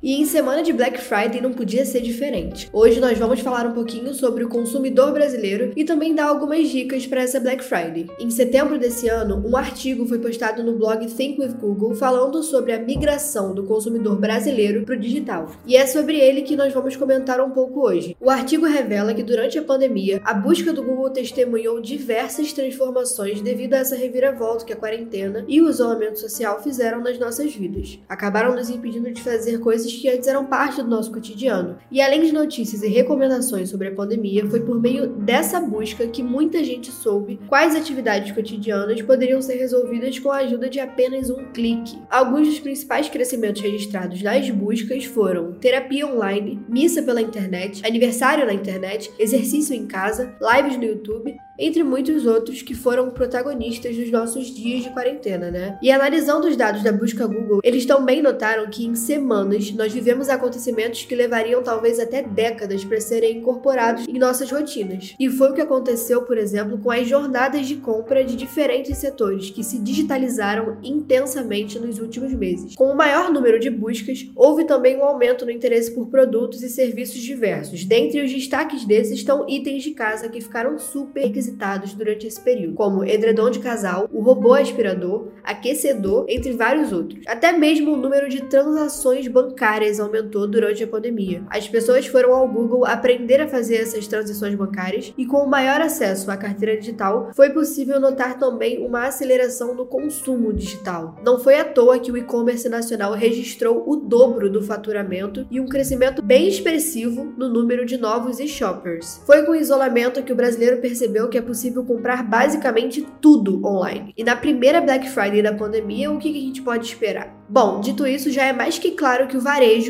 E em semana de Black Friday não podia ser diferente. Hoje nós vamos falar um pouquinho sobre o consumidor brasileiro e também dar algumas dicas para essa Black Friday. Em setembro desse ano, um artigo foi postado no blog Think with Google falando sobre a migração do consumidor brasileiro para o digital. E é sobre ele que nós vamos comentar um pouco hoje. O artigo revela que durante a pandemia, a busca do Google testemunhou diversas transformações devido a essa reviravolta que a quarentena e o isolamento social fizeram nas nossas vidas. Acabaram nos impedindo de fazer coisas que antes eram parte do nosso cotidiano. E além de notícias e recomendações sobre a pandemia, foi por meio dessa busca que muita gente soube quais atividades cotidianas poderiam ser resolvidas com a ajuda de apenas um clique. Alguns dos principais crescimentos registrados nas buscas foram terapia online, missa pela internet, aniversário na internet, exercício em casa, lives no YouTube entre muitos outros que foram protagonistas dos nossos dias de quarentena, né? E analisando os dados da busca Google, eles também notaram que em semanas nós vivemos acontecimentos que levariam talvez até décadas para serem incorporados em nossas rotinas. E foi o que aconteceu, por exemplo, com as jornadas de compra de diferentes setores que se digitalizaram intensamente nos últimos meses. Com o maior número de buscas, houve também um aumento no interesse por produtos e serviços diversos. Dentre os destaques desses estão itens de casa que ficaram super requisitados durante esse período, como edredom de casal, o robô aspirador, aquecedor, entre vários outros. Até mesmo o número de transações bancárias aumentou durante a pandemia. As pessoas foram ao Google aprender a fazer essas transações bancárias e com o maior acesso à carteira digital, foi possível notar também uma aceleração no consumo digital. Não foi à toa que o e-commerce nacional registrou o dobro do faturamento e um crescimento bem expressivo no número de novos e-shoppers. Foi com o isolamento que o brasileiro percebeu que é possível comprar basicamente tudo online. E na primeira Black Friday da pandemia, o que a gente pode esperar? Bom, dito isso, já é mais que claro que o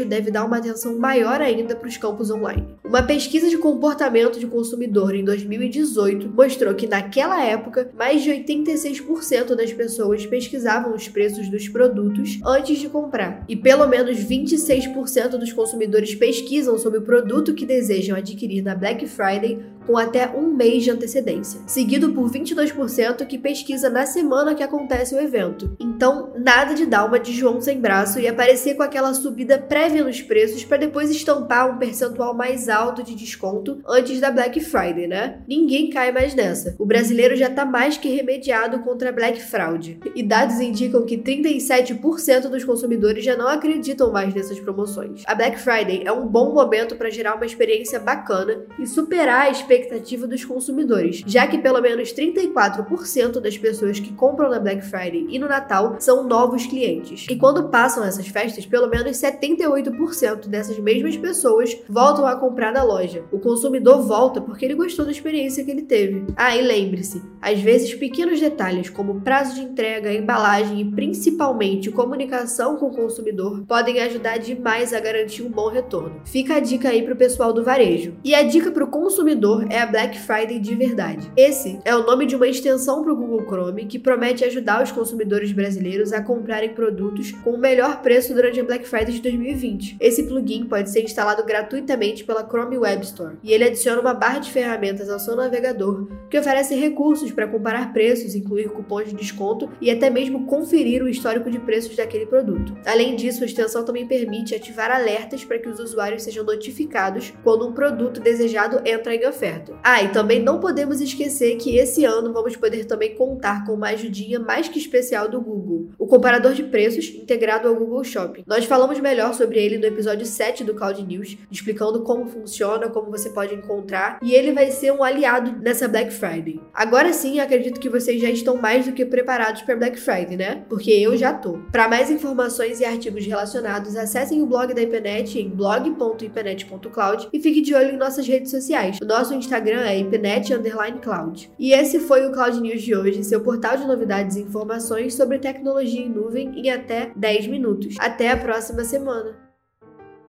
deve dar uma atenção maior ainda para os campos online. Uma pesquisa de comportamento de consumidor em 2018 mostrou que naquela época, mais de 86% das pessoas pesquisavam os preços dos produtos antes de comprar, e pelo menos 26% dos consumidores pesquisam sobre o produto que desejam adquirir na Black Friday com até um mês de antecedência, seguido por 22% que pesquisa na semana que acontece o evento. Então, nada de dar uma de João sem braço e aparecer com aquela subida prévia nos preços para depois estampar um percentual mais alto de desconto antes da Black Friday, né? Ninguém cai mais nessa. O brasileiro já tá mais que remediado contra a Black Fraud. E dados indicam que 37% dos consumidores já não acreditam mais nessas promoções. A Black Friday é um bom momento para gerar uma experiência bacana e superar a expectativa dos consumidores, já que pelo menos 34% das pessoas que compram na Black Friday e no Natal são novos clientes. E quando passam essas festas, pelo menos 78% dessas mesmas pessoas voltam a comprar na loja. O consumidor volta porque ele gostou da experiência que ele teve. Ah, e lembre-se, às vezes pequenos detalhes como prazo de entrega, embalagem e principalmente comunicação com o consumidor podem ajudar demais a garantir um bom retorno. Fica a dica aí pro pessoal do varejo. E a dica pro consumidor é a Black Friday de verdade. Esse é o nome de uma extensão para o Google Chrome que promete ajudar os consumidores brasileiros a comprarem produtos com o melhor preço durante a Black Friday de 2020. Esse plugin pode ser instalado gratuitamente pela Chrome Web Store e ele adiciona uma barra de ferramentas ao seu navegador que oferece recursos para comparar preços, incluir cupons de desconto e até mesmo conferir o histórico de preços daquele produto. Além disso, a extensão também permite ativar alertas para que os usuários sejam notificados quando um produto desejado entra em oferta Ah, e também não podemos esquecer que esse ano vamos poder também contar com uma ajudinha mais que especial do Google, o comparador de preços integrado ao Google Shopping. Nós falamos melhor sobre ele no episódio 7 do Cloud News, explicando como funciona, como você pode encontrar, e ele vai ser um aliado nessa Black Friday. Agora sim, acredito que vocês já estão mais do que preparados para Black Friday, né? Porque eu já tô. Para mais informações e artigos relacionados, acessem o blog da IPNET em blog.ipenet.cloud e fique de olho em nossas redes sociais. O nosso Instagram é ipnet_cloud. E esse foi o Cloud News de hoje, seu portal de novidades e informações sobre tecnologia em nuvem em até 10 minutos. Até a próxima semana!